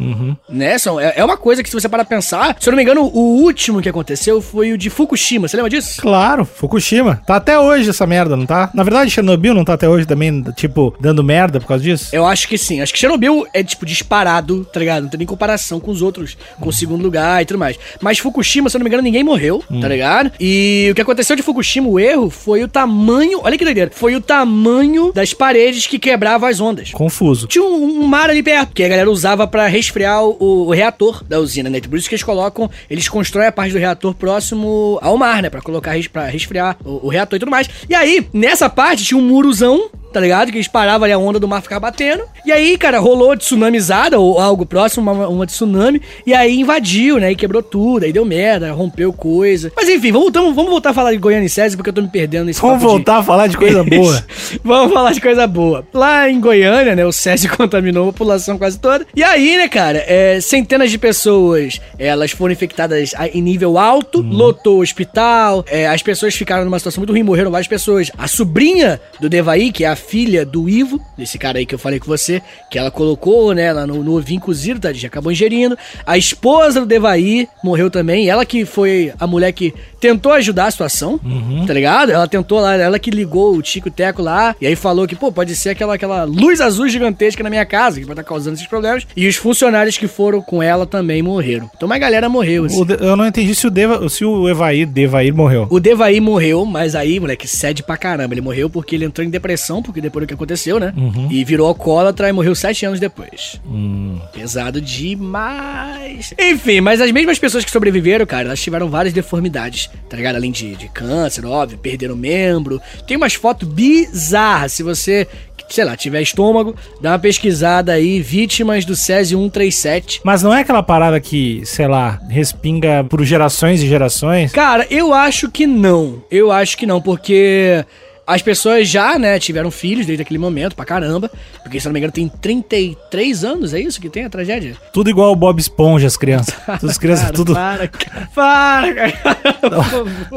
né, são, é, é uma coisa que se você parar pra pensar, se eu não me engano, o último que aconteceu foi o de Fukushima, você lembra disso? Claro, Fukushima. Tá até hoje essa merda, não tá? Na verdade, Chernobyl não tá até hoje também, tipo, dando merda por causa disso? Eu acho que sim. Acho que Chernobyl é, tipo, disparado, tá ligado? Não tem nem comparação com os outros, com o segundo lugar e tudo mais. Mas Fukushima, se eu não me engano, ninguém morreu, tá ligado? E o que aconteceu de Fukushima, o erro, foi o tamanho. Olha que doideira. Foi o tamanho das paredes que quebravam as ondas. Confuso. Tinha um, um mar ali perto, que a galera usava pra resfriar o, o reator da usina, né? Por isso que eles colocam, eles constroem a parte do reator próximo ao mar, né? Pra colocar, pra resfriar o, o reator e tudo mais. E aí, nessa parte, tinha um murozão, tá ligado? Que eles paravam ali, a onda do mar ficava batendo. E aí, cara, rolou tsunamizada ou algo próximo, uma, uma tsunami. E aí invadiu, né? E quebrou tudo, aí deu merda, rompeu coisa. Mas enfim, vamos, tamo- vamos voltar a falar de Goiânia e César, porque eu tô me perdendo nesse Vamos papo de- voltar a falar de coisa boa. Vamos falar de coisa boa. Lá em Goiânia, né, o SESI contaminou a população quase toda. E aí, né, cara, é, centenas de pessoas, elas foram infectadas em nível alto, lotou o hospital, é, as pessoas ficaram numa situação muito ruim, morreram várias pessoas. A sobrinha do Devaí, que é a filha do Ivo, desse cara aí que eu falei com você, que ela colocou, né, lá no, no ovinho cozido, tá, acabou ingerindo. A esposa do Devaí morreu também, ela que foi a mulher que tentou ajudar a situação, tá ligado? Ela tentou lá, ela que ligou o Tico Teco lá, e aí falou que, pô, pode ser aquela, aquela luz azul gigantesca na minha casa, que vai estar causando esses problemas. E os funcionários que foram com ela também morreram. Então uma galera morreu, assim. De- eu não entendi se o, Deva, se o Evair, Devair morreu. O Devaí morreu, mas aí, moleque, cede pra caramba. Ele morreu porque ele entrou em depressão porque depois do que aconteceu, né? Uhum. E virou alcoólatra e morreu sete anos depois. Hum. Pesado demais. Enfim, mas as mesmas pessoas que sobreviveram, cara, elas tiveram várias deformidades, tá ligado? Além de, de câncer, óbvio, perderam membro. Tem umas fotos bizarras. Se você, sei lá, tiver estômago, dá uma pesquisada aí, vítimas do Césio 137. Mas não é aquela parada que, sei lá, respinga por gerações e gerações? Cara, eu acho que não. Eu acho que não, porque as pessoas já, né, tiveram filhos desde aquele momento, pra caramba. Porque, se não me engano, tem 33 anos, é isso que tem a tragédia? Tudo igual o Bob Esponja, as crianças. As crianças Cara, tudo. Para, cara. Para, cara.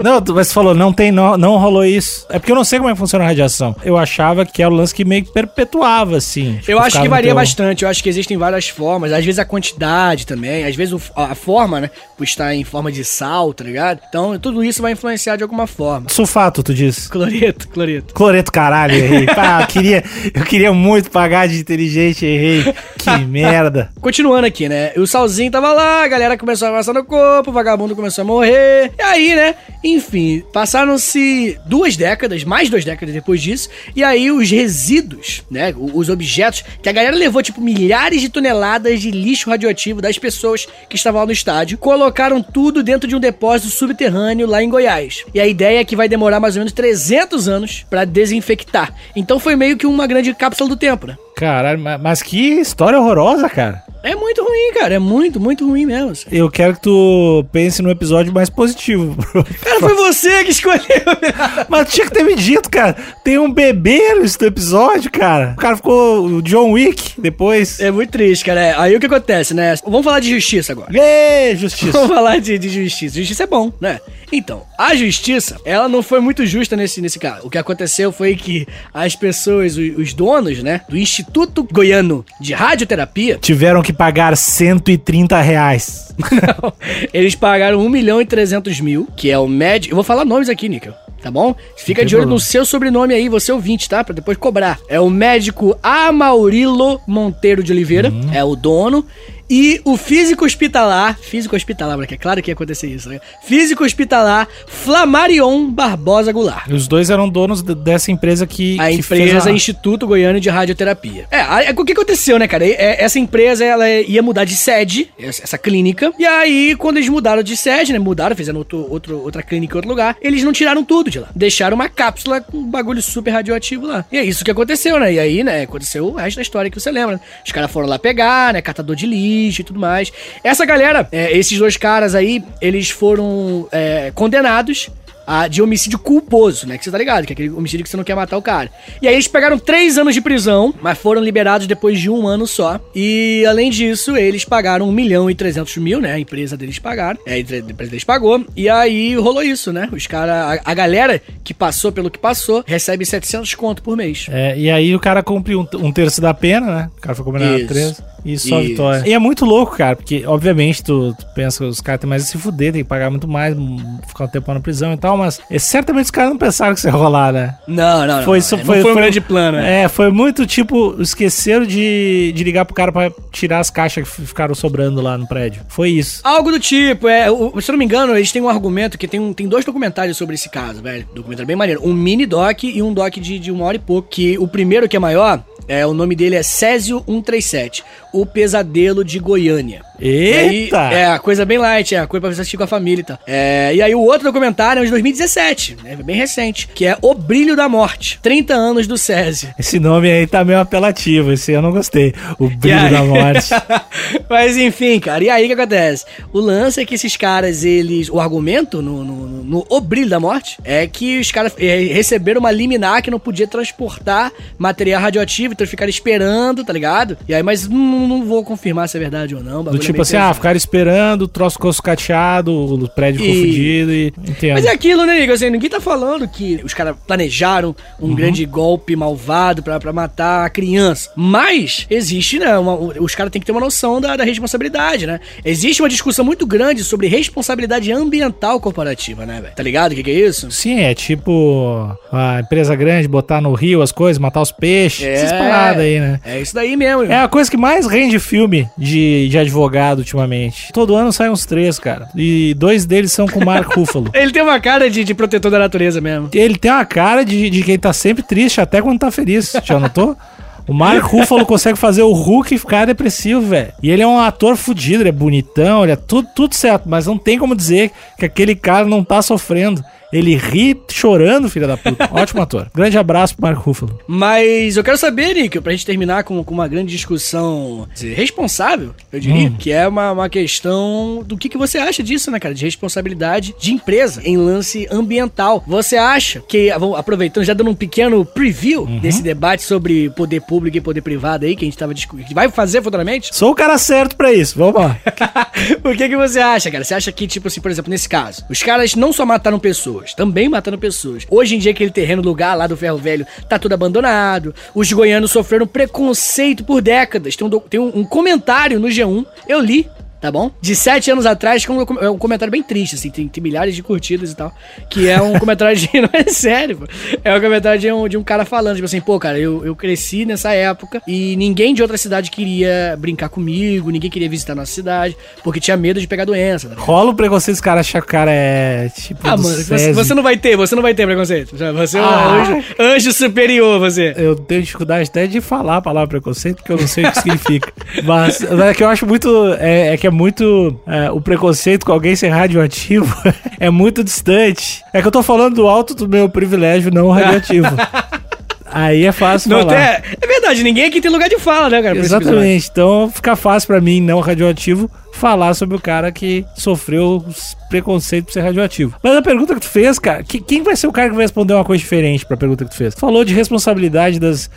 Não, tu- mas você falou, não tem, não, não rolou isso. É porque eu não sei como é que funciona a radiação. Eu achava que era o lance que meio que perpetuava, assim. Tipo, Eu acho que varia teu- bastante. Eu acho que existem várias formas. Às vezes a quantidade também. Às vezes a forma, né? Por estar em forma de sal, tá ligado? Então tudo isso vai influenciar de alguma forma. Sulfato, tu disse. Cloreto, cloreto. Cloreto, caralho, errei. Pá, eu queria, eu queria muito pagar de inteligente, errei. Que merda. Continuando aqui, né? O Salzinho tava lá, a galera começou a passar no corpo, o vagabundo começou a morrer. E aí, né? Enfim, passaram-se duas décadas, mais duas décadas depois disso. E aí os resíduos, né? Os objetos, que a galera levou, tipo, milhares de toneladas de lixo radioativo das pessoas que estavam lá no estádio, colocaram tudo dentro de um depósito subterrâneo lá em Goiás. E a ideia é que vai demorar mais ou menos 300 anos pra desinfectar. Então foi meio que uma grande cápsula do tempo, né? Caralho, ma- mas que história horrorosa, cara. É muito ruim, cara. É muito, muito ruim mesmo. assim. Eu quero que tu pense num episódio mais positivo. Cara, foi você que escolheu. Mas tinha que ter me dito, cara. Tem um bebê nesse episódio, cara. O cara ficou o John Wick depois. É muito triste, cara. É, Aí o que acontece, né? Vamos falar de justiça agora. Ê, justiça. Vamos falar de, de justiça. Justiça é bom, né? Então, a justiça, ela não foi muito justa nesse, nesse caso. O que aconteceu foi que as pessoas, os, os donos, né, do Instituto Goiano de Radioterapia, Tiveram que pagar 130 reais. não, eles pagaram 1 milhão e 300 mil, que é o médico... Eu vou falar nomes aqui, Níquel. Tá bom? Fica de olho no seu sobrenome aí, você ouvinte, tá? Pra depois cobrar. É o médico Amaurilo Monteiro de Oliveira, Uhum. é o dono. E o físico hospitalar, físico hospitalar, porque é claro que ia acontecer isso, né? Físico hospitalar Flamarion Barbosa Goulart. Os dois eram donos de- dessa empresa que. A que empresa a- Instituto Goiano de Radioterapia. É, é, o que aconteceu, né, cara? É, essa empresa, ela ia mudar de sede, essa essa clínica. E aí, quando eles mudaram de sede, né, mudaram, fizeram outro, outro- outra clínica em outro lugar, eles não tiraram tudo de lá. Deixaram uma cápsula com um bagulho super radioativo lá. E é isso que aconteceu, né? E aí, né, aconteceu o resto da história que você lembra. né? Os caras foram lá pegar, né, catador de lixo e tudo mais. Essa galera, é, esses dois caras aí, eles foram é, condenados a, de homicídio culposo, né? Que você tá ligado, que é aquele homicídio que você não quer matar o cara. E aí eles pegaram três anos de prisão, mas foram liberados depois de um ano só. E além disso, eles pagaram um milhão e 300 mil, né? A empresa deles pagaram. É, a empresa deles pagou. E aí rolou isso, né? Os caras, a, a, galera que passou pelo que passou, recebe 700 conto por mês. É, e aí o cara cumpre um, um terço da pena, né? O cara foi combinado a 13. E só Isso. vitória. E é muito louco, cara, porque, obviamente, tu, tu pensa que os caras têm mais a se fuder, tem que pagar muito mais, hum, ficar um tempo na prisão e tal, mas é, certamente os caras não pensaram que isso ia rolar, né? Não, não. Foi não, isso, é, não foi, foi um grande plano, né? É, foi muito tipo, esqueceram de, de ligar pro cara pra tirar as caixas que ficaram sobrando lá no prédio. Foi isso. Algo do tipo, é. o- se eu não me engano, eles têm um argumento que tem, um, tem dois documentários sobre esse caso, velho. Documentário bem maneiro. Um mini doc e um doc de, de uma hora e pouco. Que o primeiro, que é maior, é, o nome dele é Césio 137, o pesadelo de Goiânia. E aí, Eita! é, a coisa bem light, é a coisa pra você assistir com a família e tal. É, e aí o outro documentário é de 2017, né, bem recente, que é O Brilho da Morte, 30 anos do Césio. Esse nome aí tá meio apelativo, esse eu não gostei. O brilho aí- da morte. Mas enfim, cara, e aí o que acontece? O lance é que esses caras, eles. O argumento no, no, no- no O Brilho da Morte é que os caras eh, receberam uma liminar que não podia transportar material radioativo, então eles ficaram esperando, tá ligado? E aí, mas não, não vou confirmar se é verdade ou não. Do é tipo meio assim, ah, pesado. ficaram esperando, o troço ficou sucateado, o prédio ficou E- fudido e. Entendo. Mas é aquilo, né, Igor? Assim, ninguém tá falando que os caras planejaram um Uhum. grande golpe malvado pra, pra matar a criança. Mas existe, né? uma- os caras têm que ter uma noção da, da responsabilidade, né? Existe uma discussão muito grande sobre responsabilidade ambiental corporativa, né, velho? Tá ligado o que, que é isso? Sim, é tipo a empresa grande botar no rio as coisas, matar os peixes. É, Esses parada aí, né? É isso daí mesmo. É a coisa que mais rende filme de, de advogado ultimamente. Todo ano saem uns três, cara. E dois deles são com o Mark Ruffalo. Ele tem uma cara de, de protetor da natureza mesmo. Ele tem uma cara de, de quem tá sempre triste, até quando tá feliz. Já notou? O Mark Ruffalo consegue fazer o Hulk ficar depressivo, velho. E ele é um ator fudido, ele é bonitão, ele é tudo, tudo certo. Mas não tem como dizer que aquele cara não tá sofrendo. Ele ri chorando, filha da puta. Ótimo ator. Grande abraço pro Mark Ruffalo. Mas eu quero saber, Nick, pra gente terminar com, com uma grande discussão responsável, eu diria, hum. que é uma, uma questão do que, que você acha disso, né, cara? De responsabilidade de empresa em lance ambiental. Você acha que, aproveitando, já dando um pequeno preview uhum. desse debate sobre poder público e poder privado aí, que a gente tava discutindo, que vai fazer futuramente? Sou o cara certo pra isso, vamos lá. o que, que você acha, cara? Você acha que, tipo assim, por exemplo, nesse caso, os caras não só mataram pessoas, também matando pessoas. Hoje em dia, aquele terreno, lugar lá do Ferro Velho, tá tudo abandonado. Os goianos sofreram preconceito por décadas. Tem um, tem um, um comentário no G1, eu li, tá bom? De sete anos atrás, é um comentário bem triste, assim, tem, tem, milhares de curtidas e tal. Que é um comentário de. Não é sério, pô. É um comentário de um, de um cara falando, tipo assim, pô, cara, eu, eu cresci nessa época e ninguém de outra cidade queria brincar comigo, ninguém queria visitar nossa cidade, porque tinha medo de pegar doença. Tá Rola o preconceito os caras acham que o cara é tipo. Ah, mano, você, você, não vai ter, você não vai ter preconceito. Você é um ah. anjo, anjo superior, você. Eu tenho dificuldade até de falar a palavra preconceito, porque eu não sei o que significa. Mas é que eu acho muito. É, é que é muito. É, o preconceito com alguém ser radioativo é muito distante. É que eu tô falando do alto do meu privilégio não radioativo. Aí é fácil não falar. Tem, é verdade, ninguém aqui tem lugar de fala, né, cara? Exatamente. Então fica fácil para mim, não radioativo, falar sobre o cara que sofreu os preconceitos por ser radioativo. Mas a pergunta que tu fez, cara, que, quem vai ser o cara que vai responder uma coisa diferente pra pergunta que tu fez? Tu falou de responsabilidade das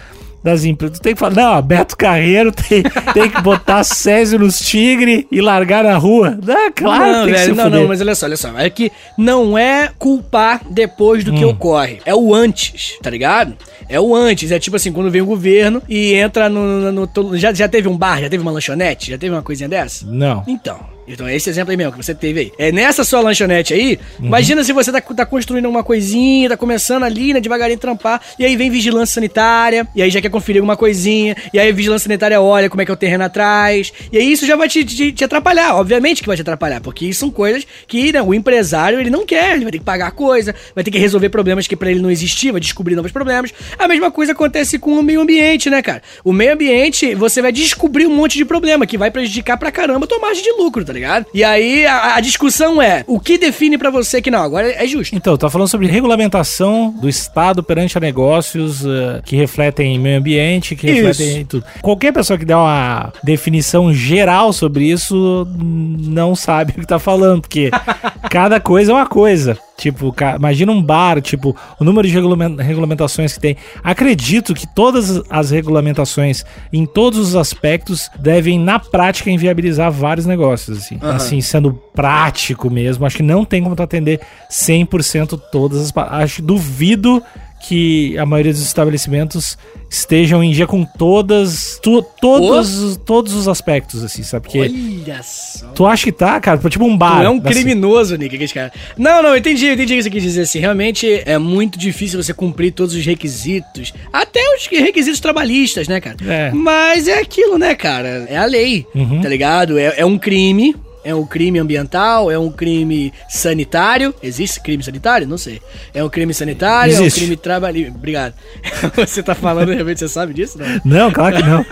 das empresas. Tu tem que falar, não, Beto Carreiro tem, tem que botar Césio nos tigre e largar na rua. Não, claro, não, velho, não, não, mas olha só, olha só. É que não é culpar depois do hum. que ocorre. É o antes, tá ligado? É o antes. É tipo assim, quando vem o governo e entra no. no, no já, já teve um bar, já teve uma lanchonete? Já teve uma coisinha dessa? Não. Então. Então, esse exemplo aí mesmo que você teve aí. É nessa sua lanchonete aí, uhum. imagina se você tá, tá, construindo uma coisinha, tá começando ali, né, devagarinho trampar, e aí vem vigilância sanitária, e aí já quer conferir alguma coisinha, e aí a vigilância sanitária olha como é que é o terreno atrás, e aí isso já vai te, te, te atrapalhar, obviamente que vai te atrapalhar, porque isso são coisas que né, o empresário ele não quer, ele vai ter que pagar coisa, vai ter que resolver problemas que para ele não existiam, vai descobrir novos problemas. A mesma coisa acontece com o meio ambiente, né, cara? O meio ambiente, você vai descobrir um monte de problema que vai prejudicar pra caramba a tua margem de lucro, tá ligado? E aí a, a discussão é: o que define para você que não, agora é justo? Então, tá falando sobre regulamentação do Estado perante a negócios uh, que refletem meio ambiente, que refletem isso. tudo. Qualquer pessoa que der uma definição geral sobre isso não sabe o que tá falando, porque cada coisa é uma coisa. Tipo, imagina um bar, tipo, o número de regulamentações que tem. Acredito que todas as regulamentações, em todos os aspectos, devem, na prática, inviabilizar vários negócios, assim. Uhum. Assim, sendo prático mesmo. Acho que não tem como tu atender 100% todas as... Acho, duvido que a maioria dos estabelecimentos estejam em dia com todas tu, todos, todos os aspectos, assim, sabe? Porque Olha só. Tu acha que tá, cara? Tipo um bar. Tu é um criminoso, Nick, aquele cara. Não, não, entendi, entendi o que você quis dizer, assim. Realmente é muito difícil você cumprir todos os requisitos, até os requisitos trabalhistas, né, cara? É. Mas é aquilo, né, cara? É a lei, uhum. tá ligado? É, é um crime, é um crime ambiental? É um crime sanitário? Existe crime sanitário? Não sei. É um crime sanitário? Existe. É um crime trabalhista? Obrigado. você tá falando, realmente você sabe disso? Não, não claro que não.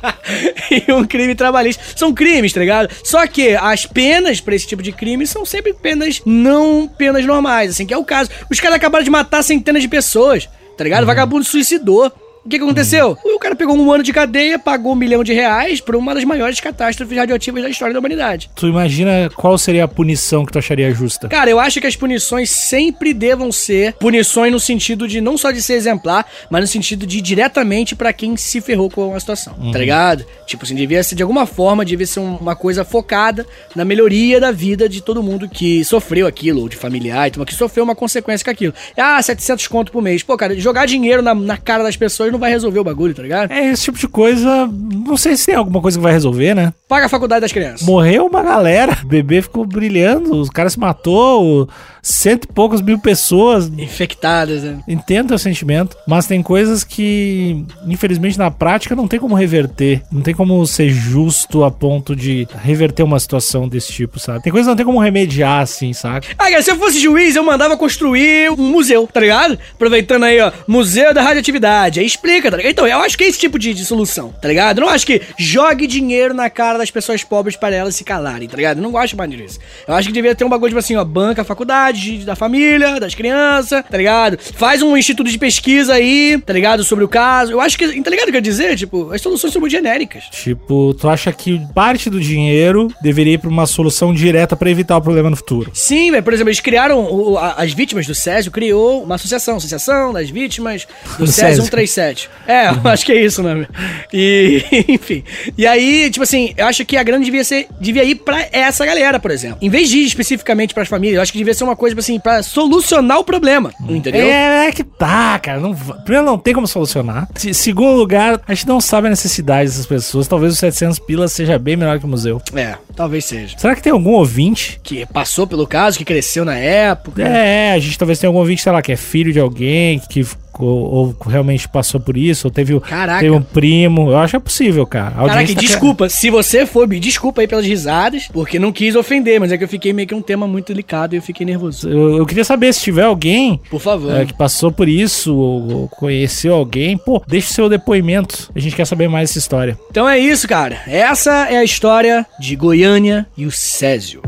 e um crime trabalhista. São crimes, tá ligado? Só que as penas pra esse tipo de crime são sempre penas não penas normais, assim, que é o caso. Os caras acabaram de matar centenas de pessoas, tá ligado? Uhum. Vagabundo suicidou. O que, que aconteceu? Hum. O cara pegou um ano de cadeia, pagou um milhão de reais por uma das maiores catástrofes radioativas da história da humanidade. Tu imagina qual seria a punição que tu acharia justa? Cara, eu acho que as punições sempre devam ser punições no sentido de não só de ser exemplar, mas no sentido de ir diretamente para quem se ferrou com a situação, tá uhum. tá ligado? Tipo assim, devia ser de alguma forma, devia ser uma coisa focada na melhoria da vida de todo mundo que sofreu aquilo, ou de familiar, então, que sofreu uma consequência com aquilo. Ah, 700 conto por mês. Pô, cara, jogar dinheiro na, na cara das pessoas dólares não vai resolver o bagulho, tá ligado? É, esse tipo de coisa, não sei se tem alguma coisa que vai resolver, né? Paga a faculdade das crianças. Morreu uma galera, o bebê ficou brilhando, os caras se matou, cento e poucas mil pessoas. Infectadas, né? Entendo o sentimento, mas tem coisas que, infelizmente, na prática não tem como reverter. Não tem como ser justo a ponto de reverter uma situação desse tipo, sabe? Tem coisas que não tem como remediar, assim, sabe? Ah, cara, se eu fosse juiz, eu mandava construir um museu, tá ligado? Aproveitando aí, ó, Museu da Radioatividade. Aí explica, tá ligado? Então, eu acho que é esse tipo de, de solução, tá ligado? Eu não acho que jogue dinheiro na cara das pessoas pobres para elas se calarem, tá ligado? Eu não gosto mais disso. Eu acho que devia ter um bagulho, tipo assim, ó, banca a faculdade da família, das crianças, tá ligado? Faz um instituto de pesquisa aí, tá ligado? Sobre o caso. Eu acho que, tá ligado o que eu quero dizer? Tipo, as soluções são muito genéricas. Tipo, tu acha que parte do dinheiro deveria ir pra uma solução direta pra evitar o problema no futuro? Sim, velho. Por exemplo, eles criaram o- a- as vítimas do Césio, criou uma associação, Associação das Vítimas do Do Césio Césio. 137. É, eu acho que é isso nome. E, enfim. E aí, tipo assim, eu acho que a grana devia ser, devia ir pra essa galera, por exemplo. Em vez de ir especificamente pras famílias, eu acho que devia ser uma coisa, tipo assim, pra solucionar o problema, entendeu? É, é que tá, cara. Não, primeiro, não tem como solucionar. Se- segundo lugar, a gente não sabe a necessidade dessas pessoas. Talvez os 700 pilas seja bem melhor que o museu. É, talvez seja. Será que tem algum ouvinte? Que passou pelo caso, que cresceu na época. É, a gente talvez tenha algum ouvinte, sei lá, que é filho de alguém, que ficou, ou realmente passou por isso, ou teve, o- Caraca. teve um primo. Eu acho que é possível, cara. A Caraca, tá desculpa, se você for, me desculpa aí pelas risadas, porque não quis ofender, mas é que eu fiquei meio que um tema muito delicado e eu fiquei nervoso. Eu, eu queria saber se tiver alguém Por favor. é, que passou por isso, ou, ou conheceu alguém, pô, deixe seu depoimento. A gente quer saber mais dessa história. Então é isso, cara. Essa é a história de Goiânia e o Césio.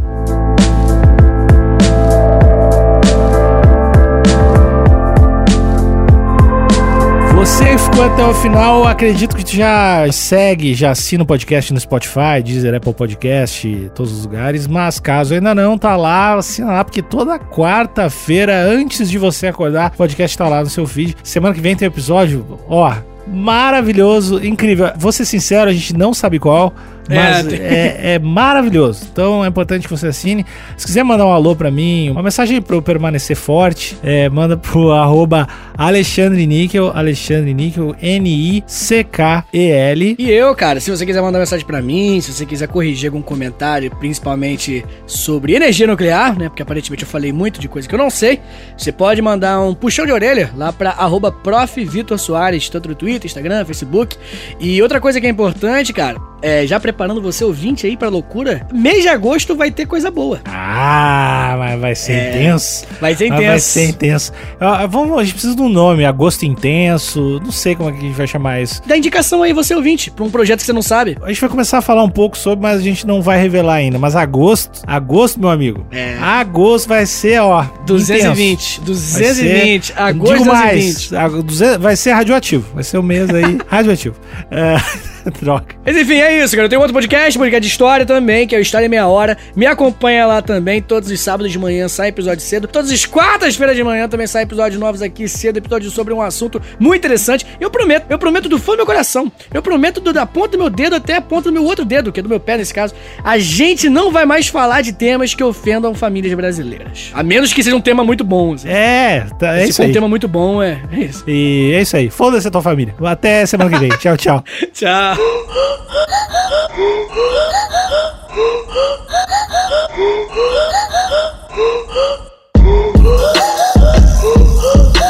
Você ficou até o final, acredito que já segue, já assina o podcast no Spotify, Deezer, Apple Podcast, todos os lugares, mas caso ainda não, tá lá, assina lá, porque toda quarta-feira, antes de você acordar, o podcast tá lá no seu feed. Semana que vem tem episódio, ó, maravilhoso, incrível. Vou ser sincero, a gente não sabe qual, mas É, tem- é, é maravilhoso. Então é importante que você assine. Se quiser mandar um alô pra mim, uma mensagem pra eu permanecer forte, é, manda pro arroba Alexandre Níquel, Alexandre Níquel, N-I-C-K-E-L. E eu, cara, se você quiser mandar mensagem pra mim, se você quiser corrigir algum comentário, principalmente sobre energia nuclear, né? Porque aparentemente eu falei muito de coisa que eu não sei, você pode mandar um puxão de orelha lá pra arroba prof. Vitor Soares, tanto no Twitter, Instagram, Facebook. E outra coisa que é importante, cara, é já preparando você ouvinte aí pra loucura, mês de agosto vai ter coisa boa. Ah, mas vai ser É, intenso. Vai ser intenso. Vai ser intenso. Ah, vamos, a gente precisa de um nome, agosto intenso. Não sei como é que a gente vai chamar isso. Dá indicação aí, você ouvinte, pra um projeto que você não sabe. A gente vai começar a falar um pouco sobre, mas a gente não vai revelar ainda. Mas agosto, agosto, meu amigo. É. Agosto vai ser, ó. 220, intenso. 220, Vai ser- agosto digo 220. mais, a- 200 vai ser radioativo. Vai ser o mês aí radioativo. É, droga. Mas enfim, é isso, cara. Eu tenho outro podcast, podcast de história também, que é o História Meia Hora. Me acompanha lá também. Todos os sábados de manhã sai episódio cedo. Todas as quartas-feiras de manhã também sai episódios novos aqui cedo. Episódio sobre um assunto muito interessante. Eu prometo, eu prometo do fundo do meu coração. Eu prometo do- da ponta do meu dedo até a ponta do meu outro dedo, que é do meu pé nesse caso. A gente não vai mais falar de temas que ofendam famílias brasileiras. A menos que seja um tema muito bom. Assim. É, tá, é Se isso for um aí. tema muito bom, é, é isso. E é isso aí. Foda-se a tua família. Até semana que vem. tchau, tchau. Tchau. là